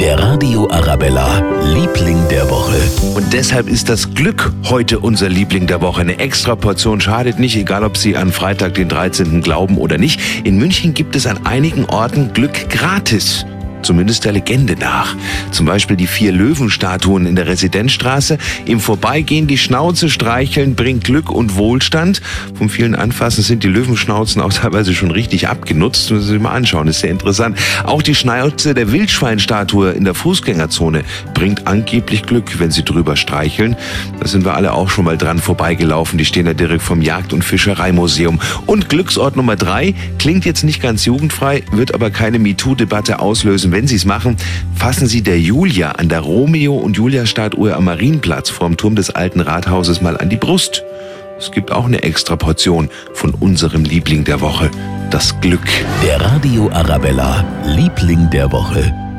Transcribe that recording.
Der Radio Arabella, Liebling der Woche. Und deshalb ist das Glück heute unser Liebling der Woche. Eine extra Portion schadet nicht, egal ob Sie an Freitag den 13. glauben oder nicht. In München gibt es an einigen Orten Glück gratis zumindest der Legende nach. Zum Beispiel die vier Löwenstatuen in der Residenzstraße. Im Vorbeigehen die Schnauze streicheln bringt Glück und Wohlstand. Vom vielen Anfassen sind die Löwenschnauzen auch teilweise schon richtig abgenutzt. Müssen Sie mal anschauen, ist sehr interessant. Auch die Schnauze der Wildschweinstatue in der Fußgängerzone bringt angeblich Glück, wenn Sie drüber streicheln. Da sind wir alle auch schon mal dran vorbeigelaufen. Die stehen da direkt vom Jagd- und Fischereimuseum. Und Glücksort Nummer drei klingt jetzt nicht ganz jugendfrei, wird aber keine MeToo-Debatte auslösen wenn Sie es machen, fassen Sie der Julia an der Romeo- und Julia-Statue am Marienplatz vorm Turm des alten Rathauses mal an die Brust. Es gibt auch eine extra Portion von unserem Liebling der Woche, das Glück. Der Radio Arabella, Liebling der Woche.